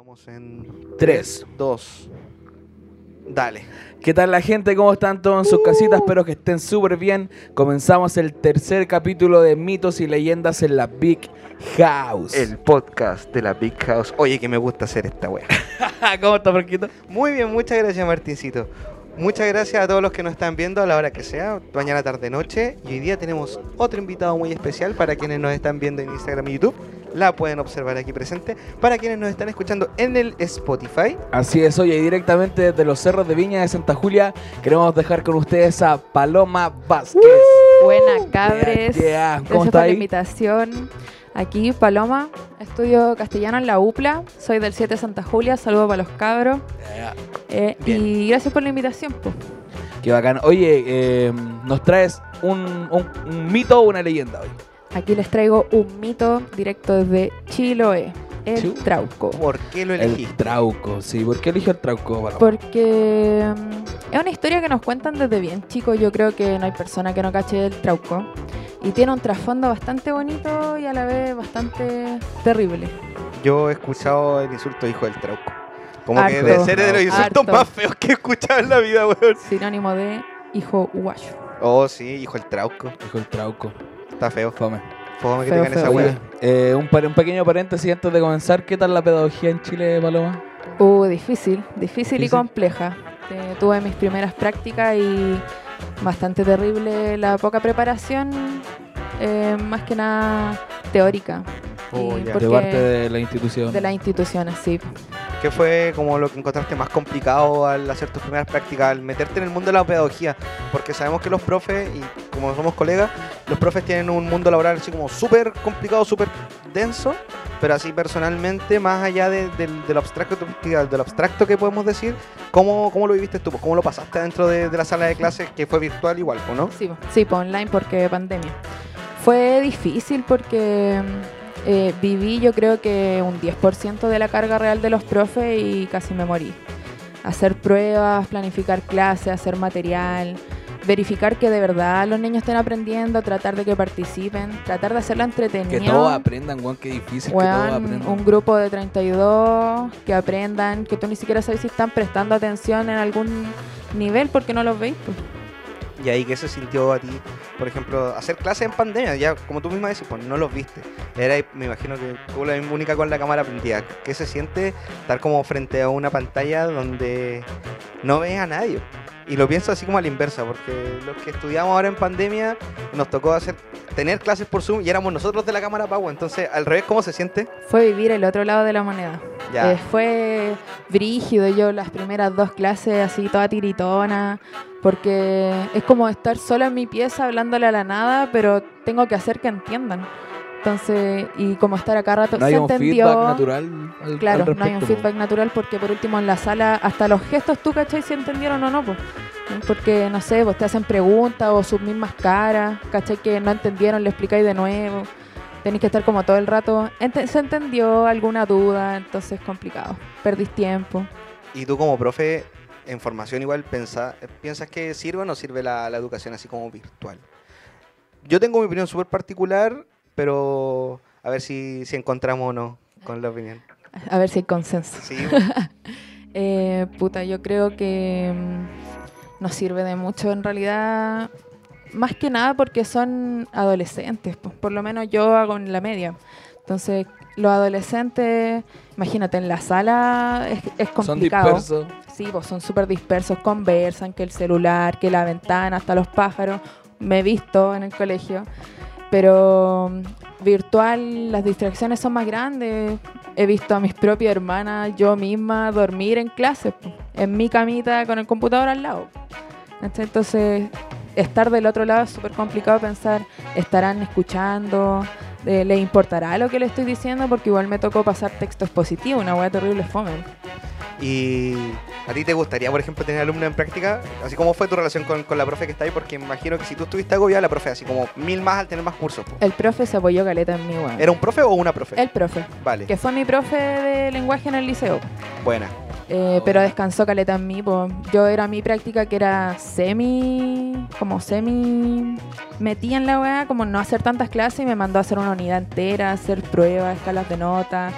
Vamos en 3. 2. Dale. ¿Qué tal la gente? ¿Cómo están todos en sus casitas? Espero que estén súper bien. Comenzamos el tercer capítulo de mitos y leyendas en la Big House. El podcast de la Big House. Oye, que me gusta hacer esta wea. ¿Cómo está, Franquito? Muy bien, muchas gracias, Martincito. Muchas gracias a todos los que nos están viendo a la hora que sea, mañana, tarde, noche. Y hoy día tenemos otro invitado muy especial para quienes nos están viendo en Instagram y YouTube. La pueden observar aquí presente. Para quienes nos están escuchando en el Spotify. Así es, oye, directamente desde los cerros de Viña de Santa Julia, queremos dejar con ustedes a Paloma Vázquez. Buena, cabres. Yeah, yeah. ¿Cómo Gracias por está la invitación. Aquí, Paloma, estudio castellano en la UPLA. Soy del 7 Santa Julia. Saludos para los cabros. Eh, y gracias por la invitación. po. Qué bacán. Oye, eh, nos traes un, un- un mito o una leyenda hoy. Aquí les traigo un mito directo desde Chiloé, el. Trauco. ¿Por qué lo El elegiste? trauco, sí. ¿Por qué eligió el trauco? Porque mm, es una historia que nos cuentan desde bien chicos. Yo creo que no hay persona que no cache el Trauco. Y tiene un trasfondo bastante bonito y a la vez bastante terrible. Yo he escuchado el insulto hijo del trauco. Como que debe ser de los insultos Harto. más feos que he escuchado en la vida, weón. Sinónimo de hijo guayo. Oh, sí, hijo del trauco. Dijo el trauco. Está feo. Fome. Fome que Feo, tengan esa feo. Weá. eh, un, par- un pequeño paréntesis antes de comenzar. ¿Qué tal la pedagogía en Chile, Paloma? Uh, difícil, difícil y compleja. Eh, tuve mis primeras prácticas y bastante terrible la poca preparación, eh, más que nada teórica. Oh, ya. De parte de la institución. de las instituciones, sí. ¿Qué fue como lo que encontraste más complicado al hacer tus primeras prácticas, al meterte en el mundo de la pedagogía? Porque sabemos que los profes, y como somos colegas, los profes tienen un mundo laboral así como súper complicado, súper denso, pero así personalmente, más allá de, del- de lo abstracto, de lo abstracto que podemos decir, ¿cómo, cómo lo viviste tú? ¿Cómo lo pasaste dentro de, de la sala de clases que fue virtual igual, ¿no? Sí, sí, online porque pandemia. Fue difícil porque eh, viví yo creo que un 10% de la carga real de los profes y casi me morí. Hacer pruebas, planificar clases, hacer material, verificar que de verdad los niños estén aprendiendo, tratar de que participen, tratar de hacerlo entretenido. Que todos aprendan, weón, qué difícil que todos aprendan. un grupo de 32 que aprendan, que tú ni siquiera sabes si están prestando atención en algún nivel porque no los veis. pues. Y ahí, ¿qué se sintió a ti? Por ejemplo, hacer clases en pandemia, ya como tú misma decís, pues no los viste. Era, me imagino que tú la única con la cámara prendida. ¿Qué se siente estar como frente a una pantalla donde no ves a nadie? Y lo pienso así como a la inversa, porque los que estudiamos ahora en pandemia nos tocó hacer tener clases por Zoom y éramos nosotros de la cámara Power. Entonces, al revés, ¿cómo se siente? Fue vivir el otro lado de la moneda. Ya. Eh, fue brígido yo las primeras dos clases así toda tiritona, porque es como estar sola en mi pieza hablándole a la nada, pero tengo que hacer que entiendan. Entonces, y como estar acá rato, no hay se un entendió. feedback natural al, Claro, al no hay un feedback natural porque por último en la sala hasta los gestos tú cachai si entendieron o no, pues. Porque no sé, vos te hacen preguntas o sus mismas caras, cachai que no entendieron, le explicáis de nuevo. Tenéis que estar como todo el rato. ¿Se entendió alguna duda? Entonces es complicado. Perdís tiempo. Y tú como profe en formación igual pensa- piensas que sirve o no sirve la, la educación así como virtual. Yo tengo mi opinión súper particular, pero a ver si, si encontramos o no con la opinión. A ver si hay consenso. Sí, Eh, puta, yo creo que mm, nos sirve de mucho en realidad, más que nada porque son adolescentes, pues, por lo menos yo hago en la media. Entonces, los adolescentes, imagínate, en la sala es, es Son complicado. dispersos. Sí, pues son súper dispersos, conversan, que el celular, que la ventana, hasta los pájaros. Me he visto en el colegio. Pero mm, virtual las distracciones son más grandes. He visto a mis propias hermanas, yo misma, dormir en clases, po, en mi camita con el computador al lado. Entonces, estar del otro lado es súper complicado pensar, ¿estarán escuchando? Eh, ¿Les importará lo que le estoy diciendo? Porque igual me tocó pasar texto expositivo, una hueá terrible fome. Y a ti te gustaría, por ejemplo, tener alumnos en práctica, así como fue tu relación con, con la profe que está ahí, porque imagino que si tú estuviste agobiada, la profe, así como mil más al tener más cursos. po. El profe se apoyó caleta en mí, weón. ¿Era un profe o una profe? El profe, Vale, que fue mi profe de lenguaje en el liceo. buena. Eh, pero descansó caleta en mí, po. Yo era mi práctica que era semi, como semi metí en la weá, como no hacer tantas clases y me mandó a hacer una unidad entera, hacer pruebas, escalas de nota,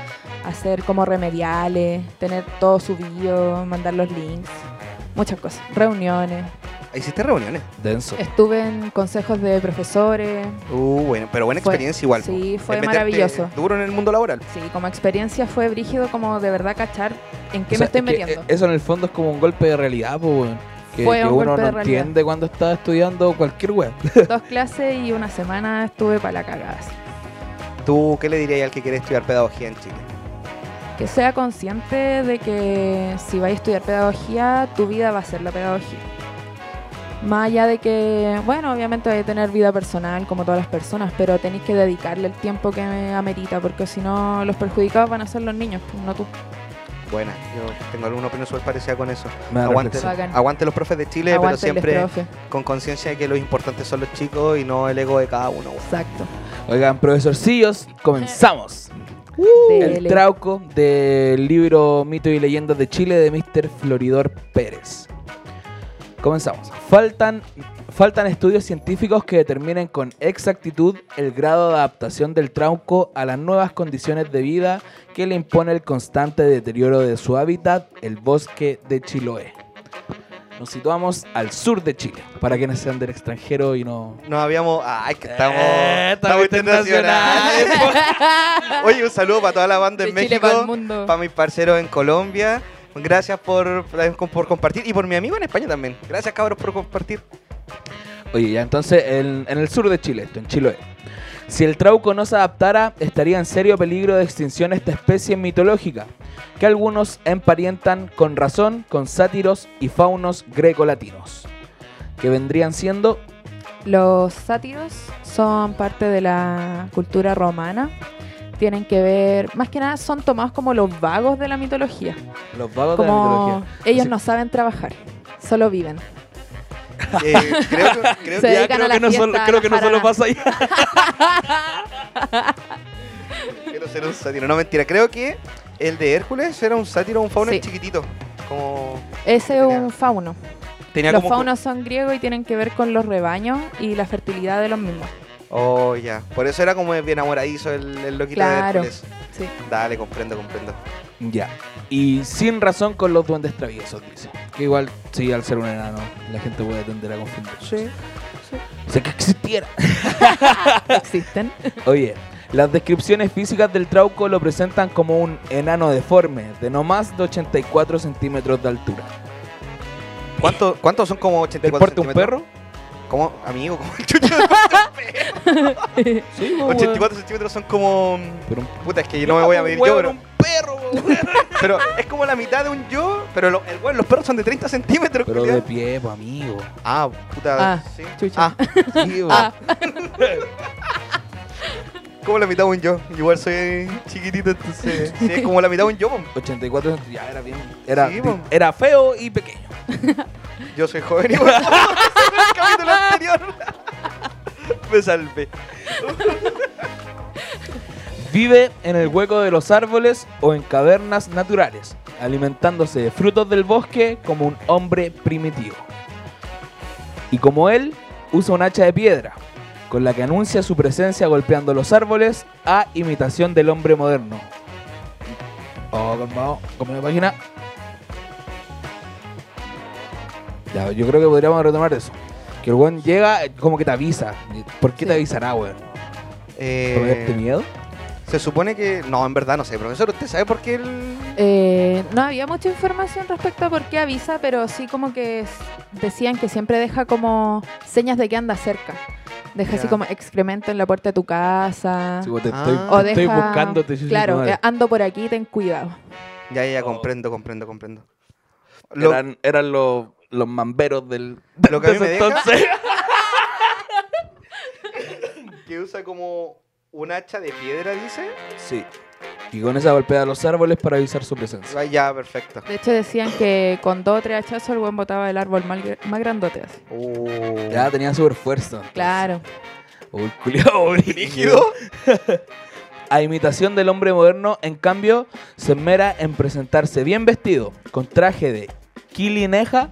hacer como remediales, tener todo subido, mandar los links, muchas cosas, reuniones. ¿Hiciste reuniones? Denso. Estuve en consejos de profesores. Uh, bueno, pero buena Fue- experiencia igual. sí, fue maravilloso. Duro en el mundo laboral. Sí, como experiencia fue brígido como de verdad cachar en qué O sea, me estoy metiendo. Eso en el fondo es como un golpe de realidad, weón. Que, Fue que un uno golpe no realidad. entiende cuando está estudiando cualquier web. Dos clases y una semana estuve para la cagada. así. ¿Tú qué le dirías al que quiere estudiar pedagogía en Chile? Que sea consciente de que si vais a estudiar pedagogía, tu vida va a ser la pedagogía. Más allá de que, bueno, obviamente vais a tener vida personal como todas las personas, pero tenéis que dedicarle el tiempo que amerita, porque si no, los perjudicados van a ser los niños, no tú. Buena, yo tengo alguna opinión súper parecida con eso. Aguante, aguante los profes de Chile, Aguante pero siempre profe. con conciencia de que los importantes son los chicos y no el ego de cada uno. Exacto. Oigan, profesorcillos, comenzamos. El Dele. trauco del libro Mito y Leyendas de Chile de Mr. Floridor Pérez. Comenzamos. Faltan, faltan estudios científicos que determinen con exactitud el grado de adaptación del trauco a las nuevas condiciones de vida que le impone el constante deterioro de su hábitat, el bosque de Chiloé. Nos situamos al sur de Chile, para quienes sean del extranjero y no... Nos habíamos. Ay, que estamos. Eh, estamos internacionales, Oye, un saludo para toda la banda De en Chile México, para el mundo. para mis parceros en Colombia. Gracias por, por compartir y por mi amigo en España también. Gracias, cabros, por compartir. Oye, ya entonces en, en el sur de Chile, esto, en Chiloé. Si el trauco no se adaptara, estaría en serio peligro de extinción esta especie mitológica, que algunos emparietan con razón con sátiros y faunos grecolatinos, que vendrían siendo Los sátiros son parte de la cultura romana. Tienen que ver, más que nada son tomados como los vagos de la mitología. los vagos de la mitología. ellos Así- no saben trabajar, solo viven. Eh, creo que, creo Se que- Ya, dedican creo a la que no fiesta, solo, creo que no solo pasa allá. quiero ser un sátiro. No, mentira. Creo que el de Hércules era un sátiro, un fauno Sí. chiquitito. Como. Ese es un fauno. Tenía Los como. faunos son griegos y tienen que ver con los rebaños y la fertilidad de los mismos. Oh, ya. Por eso era como bien enamoradizo el, el loquito Claro. de Hércules. Sí. Dale, comprendo, comprendo. Ya. Y sin razón con los duendes traviesos, dice. Que igual, sí, al ser un enano, la gente puede tender a confundir. Sí. O sea, que existiera. Existen. Oye, las descripciones físicas del trauco lo presentan como un enano deforme de no más de 84 centímetros de altura. ¿Cuánto- ¿Cuántos son como ¿Del 84 porte un perro? ¿Cómo? Amigo, como el chucho. Sí, 84 centímetros son como. Pero un Puta, es que no me voy a medir yo, pero, un perro, weón. pero es como la mitad de un yo. Pero lo- el, weón, los perros son de 30 centímetros, Pero culiao. de pie, pues, amigo. Ah, puta. Ah, sí. chucha. Ah, Sí, weón. Ah. como la mitad de un yo. Igual soy chiquitito, entonces. Sí, es como la mitad de un yo, po. 84 centímetros, ya era bien. Era, Sí, po. era feo y pequeño. Yo soy joven igual. en el capítulo anterior. me salvé. Vive en el hueco de los árboles o en cavernas naturales, alimentándose de frutos del bosque como un hombre primitivo. Y como él, usa un hacha de piedra, con la que anuncia su presencia golpeando los árboles a imitación del hombre moderno. Oh, calmado, como la página. Ya, yo creo que podríamos retomar eso. Que el weón llega, como que te avisa. ¿Por qué te avisará, weón? Eh, ¿Por darte miedo? Se supone que. No, en verdad no sé, profesor. ¿Usted sabe por qué el. Eh, no había mucha información respecto a por qué avisa, pero sí como que decían que siempre deja como señas de que anda cerca. Deja así como excremento en la puerta de tu casa. Sí, weón, te Ah. estoy, o te deja, estoy buscando, te Claro, eh, ando por aquí, ten cuidado. Ya, ya, Oh. comprendo, comprendo, comprendo. Lo- Eran, eran los, los mamberos del. de- Lo que a mí me deja- entonces. que usa como un hacha de piedra, dice. Sí. Y con esa golpea los árboles para avisar su presencia. Ah, ya, perfecto. De hecho decían que con dos o tres hachazos el buen botaba el árbol más, gr- más grandote así. Uh, Ya tenía super fuerza. Claro. Uy, culiao, brígido. ¿Rígido? A imitación del hombre moderno, en cambio, se esmera en presentarse bien vestido, con traje de quilineja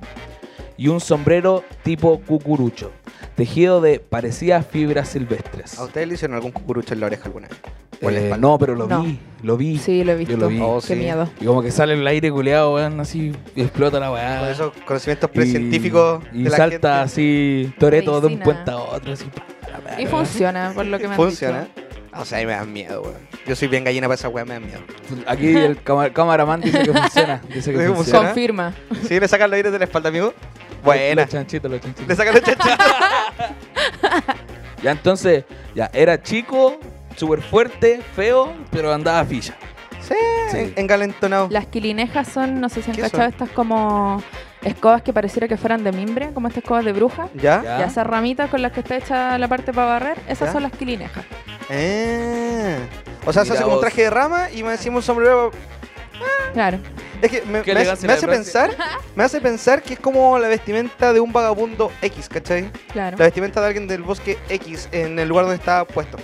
y un sombrero tipo cucurucho, tejido de parecidas fibras silvestres. ¿A ustedes le hicieron algún cucurucho en la oreja alguna vez? O en la Eh, espalda. no, pero lo No. vi, lo vi. Sí, lo he visto. Yo lo vi. Oh, Qué sí. miedo. Y como que sale el aire culeado, weón, así y explota la weá. Con esos conocimientos Y- precientíficos Y, de la salta gente. así, Toreto de un Medicina. puente a otro, así. pa, la weá, Y weón. funciona, por lo que me han Funciona. dicho. O sea, a mí me dan miedo, weón. Yo soy bien gallina para esa weá, me dan miedo. Aquí el cama- cameraman dice que funciona. Dice que ¿Sí, funciona. funciona? Confirma. ¿Sí le sacan los aires de la espalda, amigo? Buena. Los chanchitos, los chanchitos. Le sacan los chanchitos. Ya entonces, ya era chico, súper fuerte, feo, pero andaba ficha. Sí, Sí. en- engalentonado. Las quilinejas son, no sé si han ¿Qué cachado, estas como escobas que pareciera que fueran de mimbre, como estas escobas de bruja. ¿Ya? Ya. Y esas ramitas con las que está hecha la parte para barrer, esas ¿Ya? son las quilinejas. Eh. O sea, se Mira hace como un traje de rama y me encima un sombrero. Claro. Es que me, me hace, me hace pensar, me hace pensar que es como la vestimenta de un vagabundo X, ¿cachai? Claro. La vestimenta de alguien del bosque X en el lugar donde está puesto.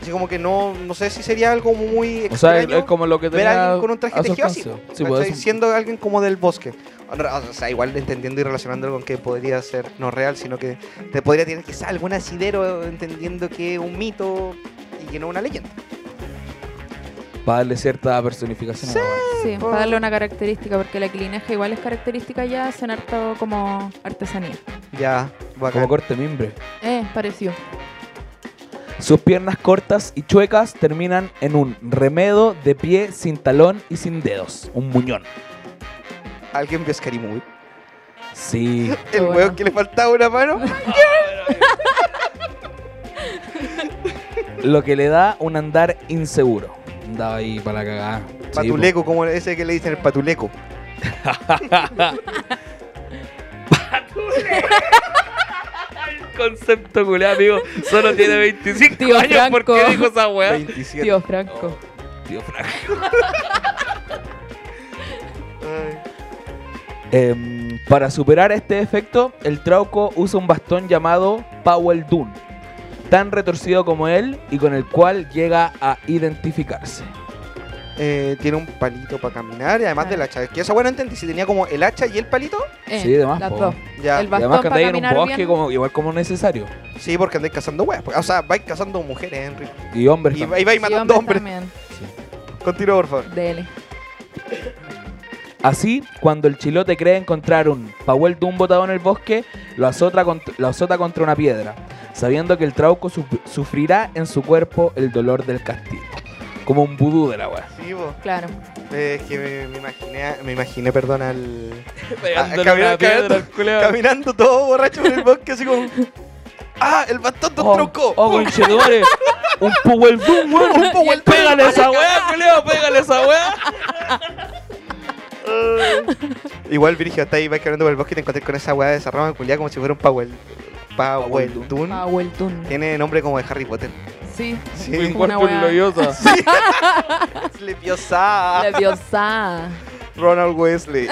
Así como que no, no sé si sería algo muy O sea, extraño es como lo que ver a alguien con un traje tejido así. Sí, pues, Siendo alguien como del bosque. O sea, igual entendiendo y relacionándolo con que podría ser no real, sino que te podría tener quizá algún asidero entendiendo que es un mito y que no una leyenda. Para darle cierta personificación Sí. a la. Sí, para darle una característica, porque la quilineja igual es característica ya, hacen harto como artesanía. Ya, bacán. Como corte mimbre. Eh, pareció. Sus piernas cortas y chuecas terminan en un remedo de pie sin talón y sin dedos. Un muñón. ¿Alguien vio Scary Movie? Sí. El bueno. weón que le faltaba una mano. Lo que le da un andar inseguro. Andaba ahí para la cagada. Sí, po. Patuleco, como ese que le dicen el patuleco. concepto culiado, amigo. Solo tiene 25 Tío años. ¿Por qué Franco. dijo esa weá? 27. Tío Franco. Tío Franco. Em, para superar este efecto, el Trauco usa un bastón llamado Powell Dune, tan retorcido como él y con el cual llega a identificarse. Eh, tiene un palito para caminar y además del hacha. Que esa bueno entendí si tenía como el hacha y el palito. Eh, Sí, de más, Las po. dos. Ya. El Y además que andáis en un bosque como, igual como necesario. Sí, porque andáis cazando weas. O sea, vais cazando mujeres, Henry. Y hombres Y también. ahí vais Sí, matando hombres hombres. también. Continúa, por favor. Dele. Así, cuando el chilote cree encontrar un Powell Dune botado en el bosque, lo azota, cont- lo azota contra una piedra, sabiendo que el trauco suf- sufrirá en su cuerpo el dolor del castigo. Como un vudú de la weá. Sí, po. Claro. Eh, es que me, me imaginé, me imaginé, perdón, al. Caminando- piedra todo borracho por el bosque, así como. ¡Ah! ¡El bastón de un Oh, tronco! oh, conchetumare. Un Powell Dune, weón. Un Powell. Pégale a esa weá, culeado, pégale esa weá. Igual, Virgil, está ahí, vais caminando por el bosque y te encontré con esa weá de esa rama culiada como si fuera un Powell. Powell. Dune. Powell Dune. Tiene nombre como de Harry Potter. Sí. Sí. Un cuarto weá. gloriosa. Leviosa. Leviosa. Ronald Wesley.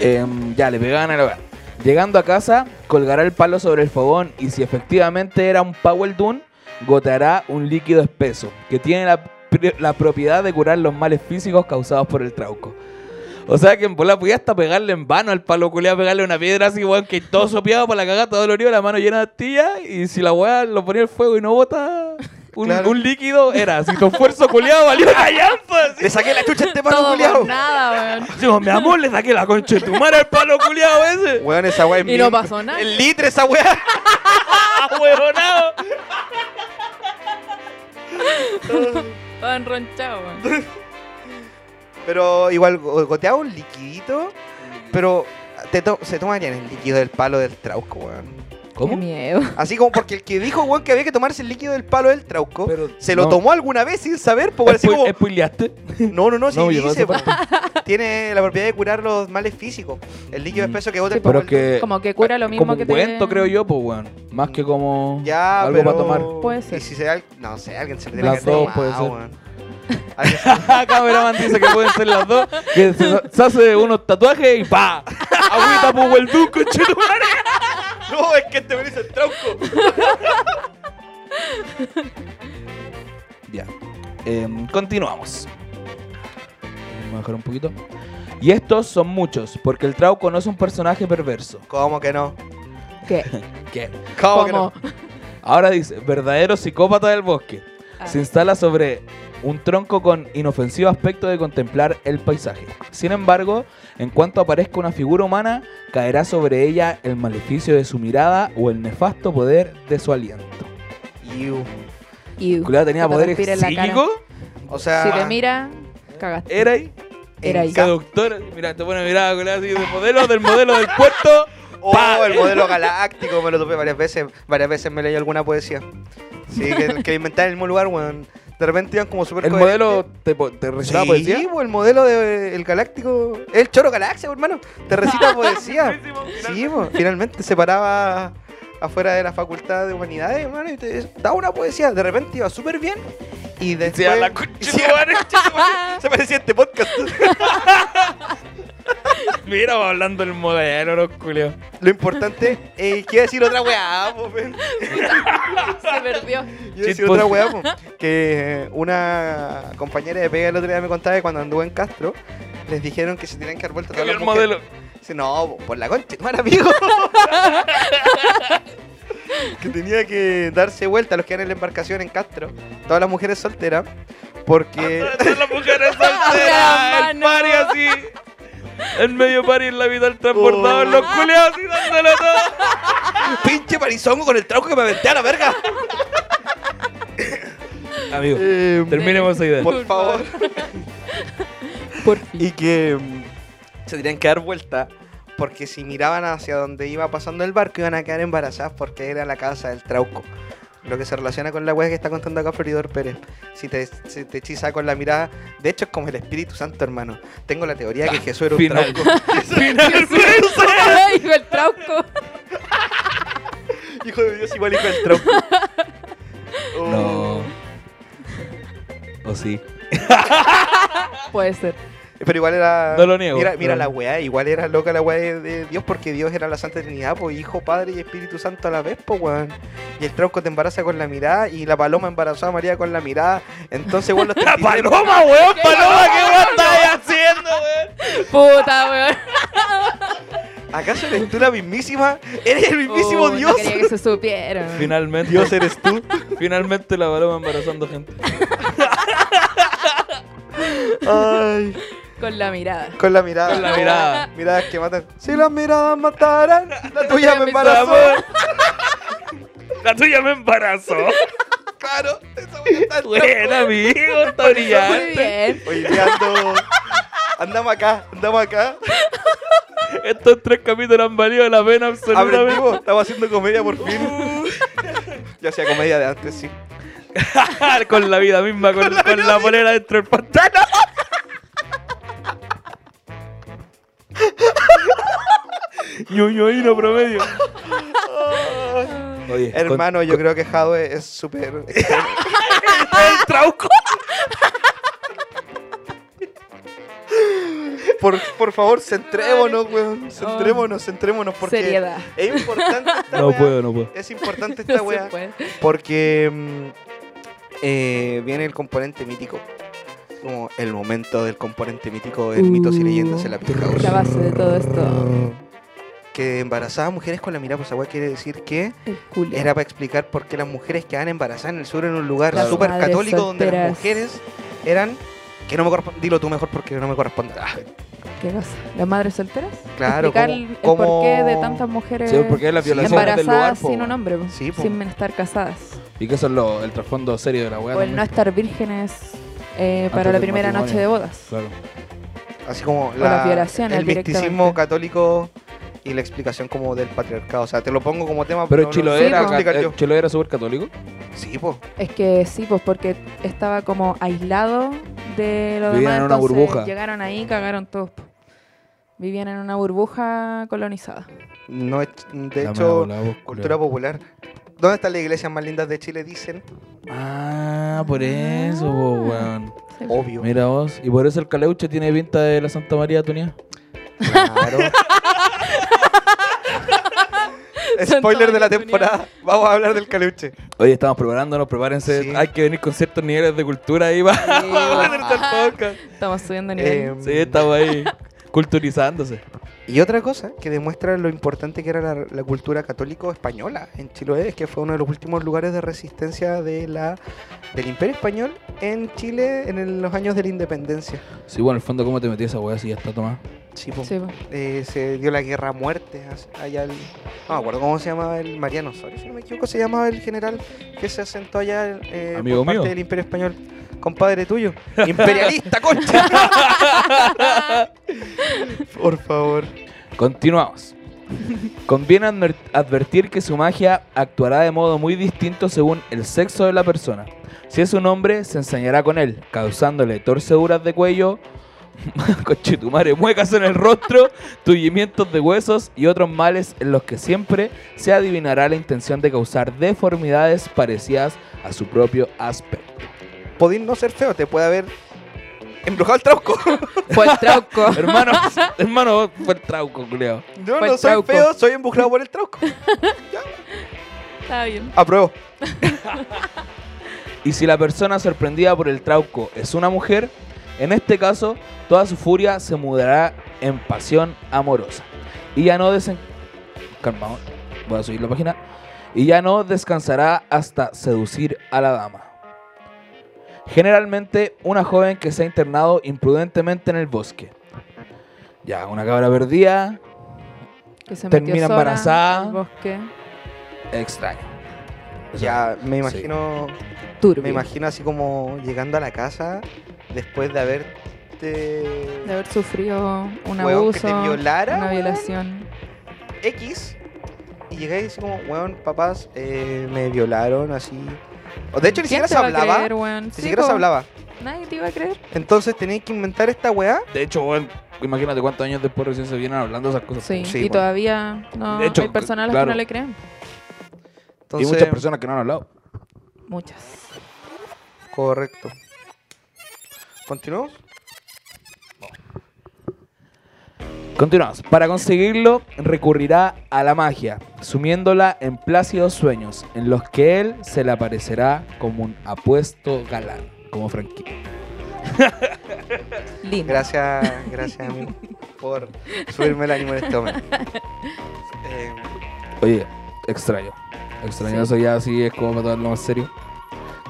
Em, ya, le pegaban a la weá. Llegando a casa, colgará el palo sobre el fogón y si efectivamente era un Powell Dune, goteará un líquido espeso que tiene la, la propiedad de curar los males físicos causados por el trauco. O sea que en bola podía hasta pegarle en vano al palo culiado, pegarle una piedra así, weón, que todo sopeado por la cagada, todo dolorido, la mano llena de astilla y si la weá lo ponía al fuego y no bota un, Claro. un líquido, era así, tu esfuerzo culiado valió callampa. Le saqué la chucha a este palo culiado. nada, weón. Digo, mi amor, le saqué la concha de tu madre al palo culiado ese. Weón, esa weá es Y no pasó nada. El litre, esa weá. ¡Ahueonado! Todo enronchado, weón. Pero igual go- goteaba un liquidito. Pero te to- se tomarían el líquido del palo del trauco, weón. Qué miedo. Así como porque el que dijo, weón, que había que tomarse el líquido del palo del trauco, Pero se lo no. tomó alguna vez sin saber, pues así como, no, no, no, sí No, dice, tiene la propiedad de curar los males físicos. El líquido Mm. espeso que bota Sí, el Pero Powell que... Como que cura lo mismo como que un te- cuento, creo yo, pues, weón. Más que como Ya, algo pero... para tomar. Puede ser. Y si se da, no sé, alguien se le tiene Las que dos puede ser. Alguien se- Cameraman dice que pueden ser las dos. Que se, se hace unos tatuajes y ¡pa! Agüita, pues, el duco. No, es que este me dice el trauco. Ya. Em, continuamos. Vamos a bajar un poquito. Y estos son muchos, porque el Trauco no es un personaje perverso. ¿Cómo que no? ¿Qué? ¿Qué? ¿Cómo, que no? Ahora dice, verdadero psicópata del bosque. Ah. Se instala sobre un tronco con inofensivo aspecto de contemplar el paisaje. Sin embargo, en cuanto aparezca una figura humana, caerá sobre ella el maleficio de su mirada o el nefasto poder de su aliento. Iu. Culeado tenía cara. psíquicos. O sea, Si te mira, cagaste. Era ahí. Era ahí. Seductor. Mira, te pone mirada, culeado, así de modelo, del modelo del puerto. Oh, el modelo galáctico, me lo topé varias veces. Varias veces me leí alguna poesía. Sí, que, que inventar en el mismo lugar, weón. De repente iban como súper El modelo te, te recitaba sí, poesía. po, el modelo del galáctico. El choro galaxia, hermano. Te recita poesía. sí, po, finalmente se paraba afuera de la facultad de humanidades, hermano, y te daba una poesía. De repente iba súper bien. Y después. A la concha se parecía a este podcast. Mira, va hablando el modelo, los culeos. Lo importante es que iba a decir otra weá, po. Se perdió. Iba a Shit decir otra weá, po. Que una compañera de pega el otro día me contaba que cuando anduvo en Castro, les dijeron que se tenían que dar vuelta todas las el mujeres. modelo. Dice, no, por la concha, no era amigo. que tenía que darse vuelta a los que eran en la embarcación en Castro, todas las mujeres solteras, porque Todas las mujeres La solteras, el pari así. El medio pari en la vida del transportador, los culeados así dándole todo. pinche parizongo con el trauco que me aventé a la verga. Amigo, Eh, terminemos esa idea. por favor. Por fin. Y que mm, se tenían que dar vuelta porque si miraban hacia donde iba pasando el barco iban a quedar embarazadas porque era la casa del trauco. Lo que se relaciona con la wea que está contando acá Floridor Pérez. Si te, si te hechiza con la mirada, de hecho es como el Espíritu Santo, hermano. Tengo la teoría que Jesús era un Final. trauco. Hijo el trauco. Hijo de Dios, igual hijo del trauco. Oh. No. O sí. Puede ser. Pero igual era. No lo niego, Mira, mira pero- la weá, igual era loca la weá de, de Dios porque Dios era la Santa Trinidad, pues Hijo, Padre y Espíritu Santo a la vez, pues weón. Y el tronco te embaraza con la mirada y la paloma embarazó a María con la mirada. Entonces, weón, los ¡La 33 paloma, weón! ¡Paloma! ¿Qué weón estás haciendo, weón? Puta, weón. ¿Acaso eres tú la mismísima? ¡Eres el mismísimo Oh, Dios! No quería que se supiera. Finalmente. Dios eres tú. Finalmente la paloma embarazando gente. Ay, Con la mirada. con la mirada. Con la mirada. Miradas que matan. Si las miradas mataran, la tuya me embarazó. La tuya me embarazó. Claro, esa weá está al Buena, amigo. Está Muy brillante. bien. Hoy día ando. Andamos acá, andamos acá. Estos tres capítulos han valido la pena absolutamente. Aprendimos, estamos haciendo comedia por fin. Yo hacía comedia de antes, sí. con la vida misma, con, con la polera dentro del pantalón. Ñoñoíno promedio. Oye, Hermano, yo creo que Jadwe es súper. el trauco. Por, por favor, centrémonos, weón. Centrémonos, centrémonos. Porque Seriedad. es importante esta No puedo, no puedo. Es importante No esta se weá. Porque mm, eh, viene el componente mítico. Como el momento del componente mítico en mitos y leyendas en la Pizca Uh, La base de todo esto. Que embarazaba mujeres con la mirada, pues esa weá quiere decir que era para explicar por qué las mujeres quedaban embarazadas en el sur en un lugar Las súper católico donde las mujeres eran que no me corresponde dilo tú mejor porque no me corresponde Ah, ¿Qué cosa? ¿Las madres solteras? Claro, Explicar como- el, como- porqué de tantas mujeres Sí, porque la violación del lugar, embarazadas po, sin un hombre, Sí, sin estar casadas. Y que eso es lo, el trasfondo serio de la weá. O el no estar vírgenes eh, para la del primera matrimonio. noche de bodas. Claro. así como las violaciones el misticismo católico y la explicación como del patriarcado. O sea, te lo pongo como tema, Pero no- Chilo no Sí, era, yo. eh, Chilo era súper católico. Sí, pues. Es que sí, pues porque estaba como aislado de lo Vivían demás. en una entonces burbuja. Llegaron ahí cagaron todos. po. Vivían en una burbuja colonizada. No es, de La hecho, cultura popular. ¿Dónde están las iglesias más lindas de Chile? Dicen. Ah, por eso, po, weón. Sí. Obvio. Mira vos. Y por eso el caleuche tiene pinta de la Santa María Tunía. Claro. Spoiler de la temporada. Vamos a hablar del caleuche. Oye, estamos preparándonos, prepárense. Sí. Hay que venir con ciertos niveles de cultura ahí para Sí. para ponerte el podcast. Estamos subiendo nivel. Eh, Sí, estamos ahí culturizándose. Y otra cosa que demuestra lo importante que era la, la cultura católico española en Chiloé es que fue uno de los últimos lugares de resistencia de la, del Imperio Español en Chile en el- los años de la independencia. Sí, bueno, en el fondo, ¿cómo te metí esa weá si ya está tomada? Sí, po. Sí, po. Eh, se dio la guerra a muerte allá el, no me acuerdo cómo se llamaba el Mariano Osorio si no me equivoco se llamaba el general que se asentó allá eh, Amigo por parte mío. del Imperio Español compadre tuyo imperialista concha por favor Continuamos. Conviene adver- advertir que su magia actuará de modo muy distinto según el sexo de la persona. Si es un hombre, se ensañará con él, causándole torceduras de cuello, conchetumare, muecas en el rostro, tullimientos de huesos y otros males en los que siempre se adivinará la intención de causar deformidades parecidas a su propio aspecto. podéis no ser feo te puede haber embrujado el trauco Fue el trauco. hermano, hermano, fue el trauco, culiao. yo Fue no soy trauco. feo soy embrujado por el trauco Está bien. apruebo Y si la persona sorprendida por el trauco es una mujer, en este caso, toda su furia se mudará en pasión amorosa. Y ya no desen... Calma, voy a subir la página. Y ya no descansará hasta seducir a la dama. Generalmente, una joven que se ha internado imprudentemente en el bosque. Ya, una cabra perdida, Que se Termina sola embarazada. bosque. extraño. Ya me imagino Turbio. Me imagino así como llegando a la casa después de haberte. De haber sufrido un Weón, que abuso, te violara, una weón. violación. X. Y llegáis así como, weón, papás, eh, me violaron así. O de hecho, ni ¿Quién siquiera te se hablaba. creer, weón? Ni Sí, siquiera se hablaba. Nadie te iba a creer. Entonces tenéis que inventar esta weá. De hecho, bueno, imagínate cuántos años después recién se vienen hablando esas cosas. Sí, Sí, y bueno. todavía no De hecho, hay personas a las claro. que no le creen. Entonces, y muchas personas que no han hablado. Muchas. Correcto. ¿Continuamos? Continuamos. Para conseguirlo, recurrirá a la magia, sumiéndola en plácidos sueños, en los que él se le aparecerá como un apuesto galán, como Frankie. Lindo. Gracias, gracias, amigo, por subirme el ánimo en este momento. Eh, Oye, extraño. Extraño Sí. eso ya así es como para tomarlo más serio.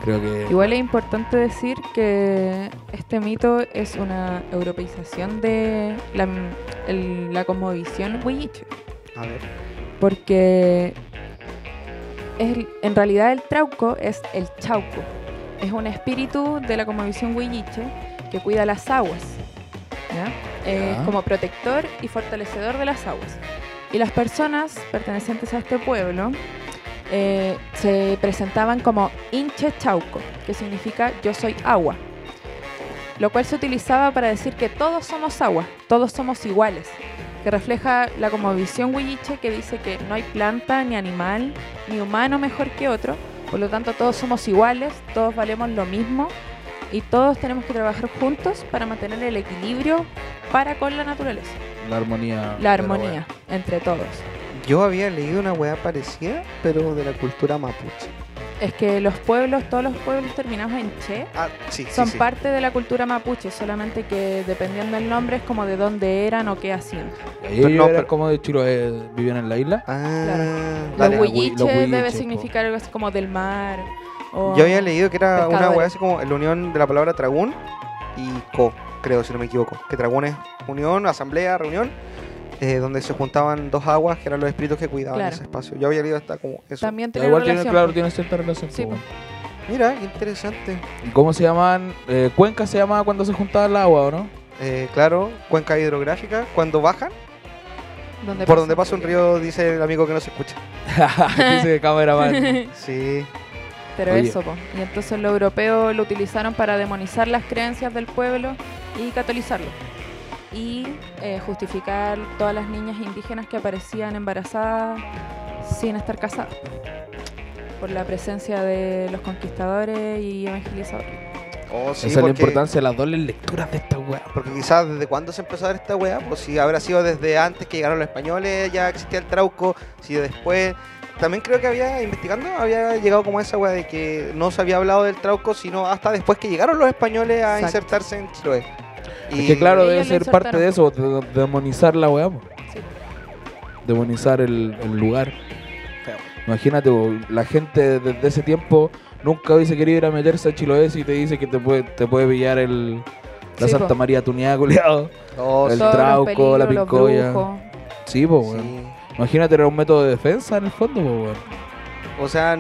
Creo que... Igual es importante decir que este mito es una europeización de la, el- la cosmovisión huilliche. a ver. Porque es el- en realidad el trauco es el chauco. Es un espíritu de la cosmovisión huilliche que cuida las aguas. ¿ya? Eh, Ya. como protector y fortalecedor de las aguas. Y las personas pertenecientes a este pueblo eh, se presentaban como hinche chauco, que significa yo soy agua. Lo cual se utilizaba para decir que todos somos agua, todos somos iguales que refleja la visión huilliche que dice que no hay planta, ni animal, ni humano mejor que otro, por lo tanto todos somos iguales, todos valemos lo mismo y todos tenemos que trabajar juntos para mantener el equilibrio para con la naturaleza, La armonía. la de armonía entre todos. Yo había leído una weá parecida, pero de la cultura mapuche. Es que los pueblos, todos los pueblos terminados en che, Ah, sí, sí, son sí. parte de la cultura mapuche, solamente que dependiendo del nombre es como de dónde eran o qué hacían. Ellos no, pero- como de Chiloé, vivían en la isla. Ah, Claro. Los hui- huilliche debe significar algo así como del mar. O Yo había leído que era una pescadores. weá así como la unión de la palabra tragún y co, creo, si no me equivoco. Que tragún es unión, asamblea, reunión, eh, donde se juntaban dos aguas que eran los espíritus que cuidaban Claro. ese espacio. Yo había leído hasta como eso. También tiene Igual tiene, claro, tiene cierta relación. Sí. Mira, qué interesante. ¿Y cómo se llamaban? Eh, Cuenca se llamaba cuando se juntaba el agua, ¿o no? Eh, claro, cuenca hidrográfica, cuando bajan, Donde por donde pasa un río, dice el amigo que no se escucha. Dice cameraman. Sí, Pero Oye. eso, po. y entonces los europeos lo utilizaron para demonizar las creencias del pueblo y catolizarlo. Y eh, justificar todas las niñas indígenas que aparecían embarazadas sin estar casadas. Por la presencia de los conquistadores y evangelizadores. oh, sí, Esa es la importancia de las dobles lecturas de esta weá. porque quizás desde cuándo se empezó a dar esta weá, pues si habrá sido desde antes que llegaron los españoles, ya existía el trauco, si después... También creo que había, investigando, había llegado como esa weá de que no se había hablado del trauco, sino hasta después que llegaron los españoles a Exacto. insertarse en Chiloé. Es que claro, debe ser parte de eso, de- de demonizar la weá. Sí. demonizar el, el lugar. Imagínate, la gente desde ese tiempo nunca hubiese querido ir a meterse a Chiloé y te dice que te puede, te puede pillar el, la Sí, Santa po. María tuneada, culiado. Oh, El trauco, la peligros, pincoya. Sí, po, weón. Sí. Imagínate, era un método de defensa en el fondo, po, weón. O sea,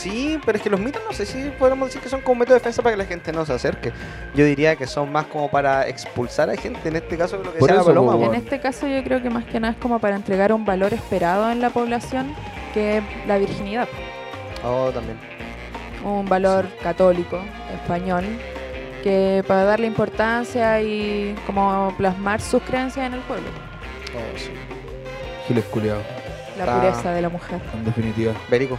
sí, pero es que los mitos no sé si podemos decir que son como método de defensa para que la gente no se acerque. Yo diría que son más como para expulsar a gente, en este caso lo que decía la Paloma. En este caso yo creo que más que nada es como para entregar un valor esperado en la población, que es la virginidad. Oh, también. Un valor católico, español, que para darle importancia y como plasmar sus creencias en el pueblo. Oh, sí. Giles culiado, La Ah. pureza de la mujer. en definitiva. Bérico.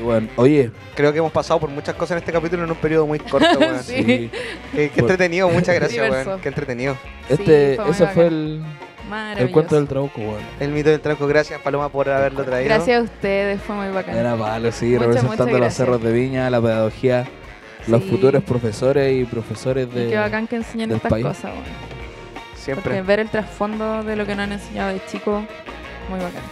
Weón. Oye, Creo que hemos pasado por muchas cosas en este capítulo en un periodo muy corto, weón. Sí. sí. Qué, entretenido, muchas gracias, weón. Qué entretenido. Este, Sí, fue muy ese fue bacán. el, el cuento del trabuco, weón. El mito del tranco, gracias Paloma por haberlo traído. Gracias a ustedes, fue muy bacán. Era palo, sí, Muchas, representando los cerros de Viña, la pedagogía, los futuros profesores y profesores Y de... qué bacán que enseñen estas país. cosas, weón. Siempre. Porque ver el trasfondo de lo que nos han enseñado de chico, muy bacán.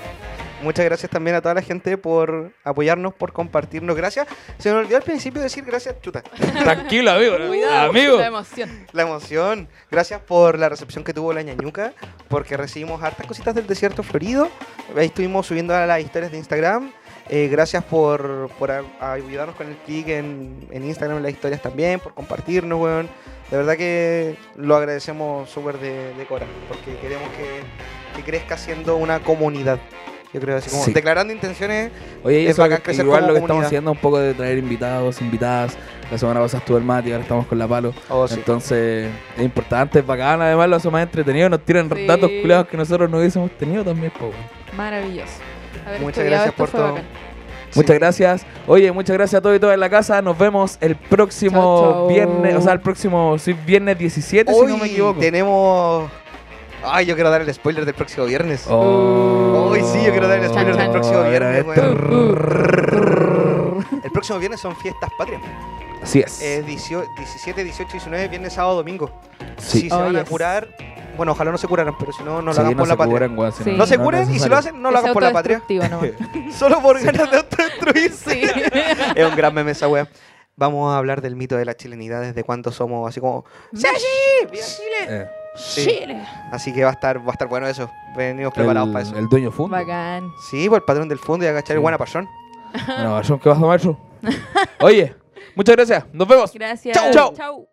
Muchas gracias también a toda la gente por apoyarnos, por compartirnos. Gracias. Se me olvidó al principio decir gracias, chuta. Tranquilo, amigo. amigo. La emoción. La emoción. Gracias por la recepción que tuvo la ñañuca, porque recibimos hartas cositas del desierto florido. Ahí estuvimos subiendo a las historias de Instagram. Eh, gracias por, por a- ayudarnos con el clic en, en Instagram, en las historias también, por compartirnos, weón. De verdad que lo agradecemos súper de, de cora, porque queremos que, que crezca siendo una comunidad. Yo creo así como Sí. declarando intenciones. Oye, y Es eso bacán que- crecer igual como lo que estamos haciendo un poco de traer invitados, invitadas. La semana pasada estuvo el Mati, ahora estamos con la Palo. Oh, sí. Entonces, es importante, es bacán. Además, lo hace más entretenido. Nos tiran Sí. datos culiados que nosotros no hubiésemos tenido también, po. Maravilloso. Haber Muchas gracias por todo. Muchas Sí. gracias. Oye, muchas gracias a todos y todas en la casa. Nos vemos el próximo Chao, chao. viernes, o sea, el próximo sí, viernes 17, si no me Hoy equivoco. tenemos. Ay, yo quiero dar el spoiler del próximo viernes. Oh. Hoy sí, yo quiero dar el spoiler del próximo viernes, weón. El próximo viernes son fiestas patrias. Así es. Eh, 18 17, 18, 19, viernes, sábado, domingo. Sí. Si se Oh, van a yes. curar, bueno, ojalá no se curaran, pero si no, no lo Sí, hagan no por la patria. curen, weón, si Sí. No se curen y si lo hacen, no lo hagan por la patria. Solo por ganas de autodestruirse. Sí. es un gran meme esa wea. Vamos a hablar del mito de la chilenidad desde cuando somos así como. ¡Sí, sí! ¡Viva Chile! Eh, Sí. Chile. Así que va a estar, va a estar bueno eso. Venimos preparados el, para eso. el dueño fondo. Bacán. Sí, por el patrón del fondo y agachar el Sí. buena pasión. Bueno, ¿qué vas a maestro? Oye, muchas gracias. Nos vemos. Gracias. Chau, chau. Chau.